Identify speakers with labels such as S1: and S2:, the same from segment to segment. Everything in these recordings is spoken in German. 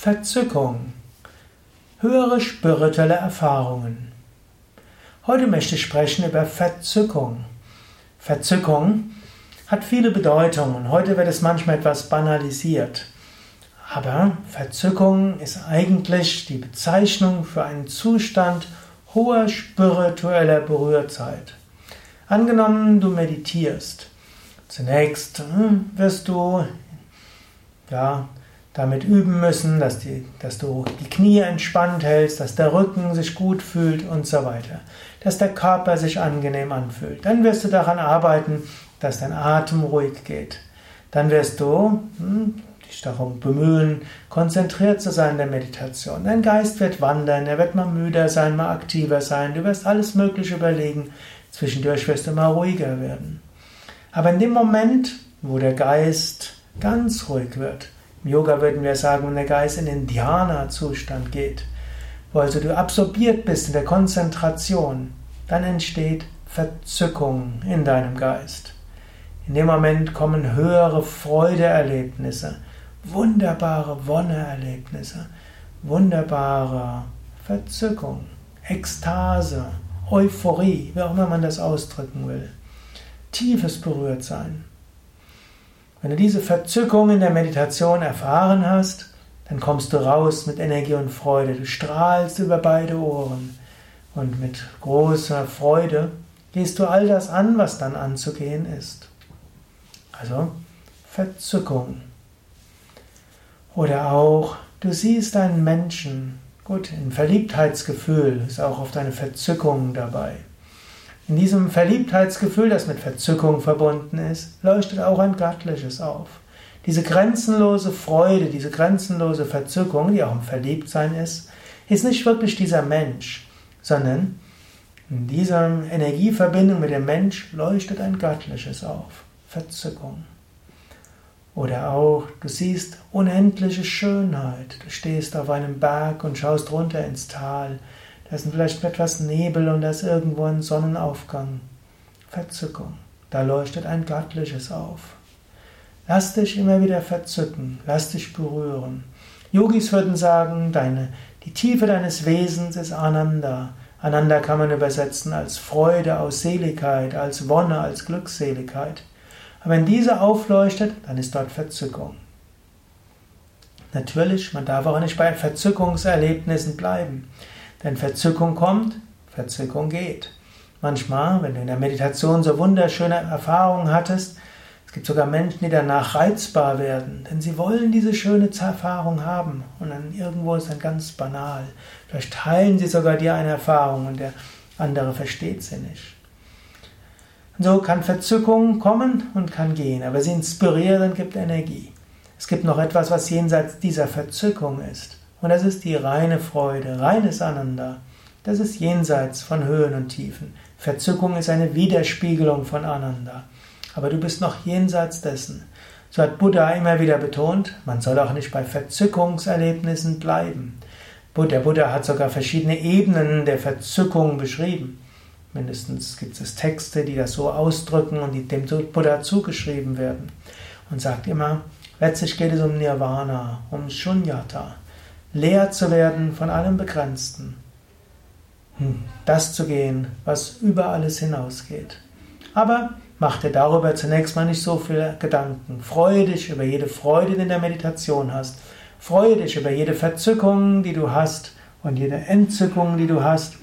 S1: Verzückung. Höhere spirituelle Erfahrungen. Heute möchte ich sprechen über Verzückung. Verzückung hat viele Bedeutungen. Heute wird es manchmal etwas banalisiert. Aber Verzückung ist eigentlich die Bezeichnung für einen Zustand hoher spiritueller Berührtheit. Angenommen, du meditierst. Zunächst hm, wirst du ja, damit üben müssen, dass, die, dass du die Knie entspannt hältst, dass der Rücken sich gut fühlt und so weiter. Dass der Körper sich angenehm anfühlt. Dann wirst du daran arbeiten, dass dein Atem ruhig geht. Dann wirst du hm, dich darum bemühen, konzentriert zu sein in der Meditation. Dein Geist wird wandern, er wird mal müder sein, mal aktiver sein. Du wirst alles Mögliche überlegen. Zwischendurch wirst du mal ruhiger werden. Aber in dem Moment, wo der Geist ganz ruhig wird, im Yoga würden wir sagen, wenn der Geist in den Dhyana-Zustand geht, wo also du absorbiert bist in der Konzentration, dann entsteht Verzückung in deinem Geist. In dem Moment kommen höhere Freudeerlebnisse, wunderbare Wonneerlebnisse, wunderbare Verzückung, Ekstase, Euphorie, wie auch immer man das ausdrücken will. Tiefes Berührtsein. Wenn du diese Verzückung in der Meditation erfahren hast, dann kommst du raus mit Energie und Freude. Du strahlst über beide Ohren. Und mit großer Freude gehst du all das an, was dann anzugehen ist. Also Verzückung. Oder auch, du siehst einen Menschen. Gut, ein Verliebtheitsgefühl ist auch oft eine Verzückung dabei. In diesem Verliebtheitsgefühl, das mit Verzückung verbunden ist, leuchtet auch ein Göttliches auf. Diese grenzenlose Freude, diese grenzenlose Verzückung, die auch im Verliebtsein ist, ist nicht wirklich dieser Mensch, sondern in dieser Energieverbindung mit dem Mensch leuchtet ein Göttliches auf. Verzückung. Oder auch, du siehst unendliche Schönheit. Du stehst auf einem Berg und schaust runter ins Tal. Da ist vielleicht etwas Nebel und da ist irgendwo ein Sonnenaufgang. Verzückung. Da leuchtet ein Göttliches auf. Lass dich immer wieder verzücken, lass dich berühren. Yogis würden sagen, deine, die Tiefe deines Wesens ist Ananda. Ananda kann man übersetzen als Freude, aus Seligkeit, als Wonne, als Glückseligkeit. Aber wenn diese aufleuchtet, dann ist dort Verzückung. Natürlich, man darf auch nicht bei Verzückungserlebnissen bleiben. Denn Verzückung kommt, Verzückung geht. Manchmal, wenn du in der Meditation so wunderschöne Erfahrungen hattest, es gibt sogar Menschen, die danach reizbar werden, denn sie wollen diese schöne Erfahrung haben und dann irgendwo ist dann ganz banal. Vielleicht teilen sie sogar dir eine Erfahrung und der andere versteht sie nicht. Und so kann Verzückung kommen und kann gehen, aber sie inspirieren, gibt Energie. Es gibt noch etwas, was jenseits dieser Verzückung ist. Und das ist die reine Freude, reines Ananda. Das ist jenseits von Höhen und Tiefen. Verzückung ist eine Widerspiegelung von Ananda. Aber du bist noch jenseits dessen. So hat Buddha immer wieder betont, man soll auch nicht bei Verzückungserlebnissen bleiben. Der Buddha hat sogar verschiedene Ebenen der Verzückung beschrieben. Mindestens gibt es Texte, die das so ausdrücken und die dem Buddha zugeschrieben werden. Und sagt immer, letztlich geht es um Nirvana, um Shunyata leer zu werden von allem Begrenzten. Hm, das zu gehen, was über alles hinausgeht. Aber mach dir darüber zunächst mal nicht so viele Gedanken. Freue dich über jede Freude, die du in der Meditation hast. Freue dich über jede Verzückung, die du hast und jede Entzückung, die du hast,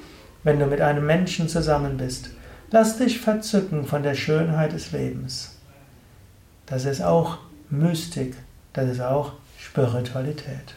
S1: wenn du mit einem Menschen zusammen bist. Lass dich verzücken von der Schönheit des Lebens. Das ist auch Mystik, das ist auch Spiritualität.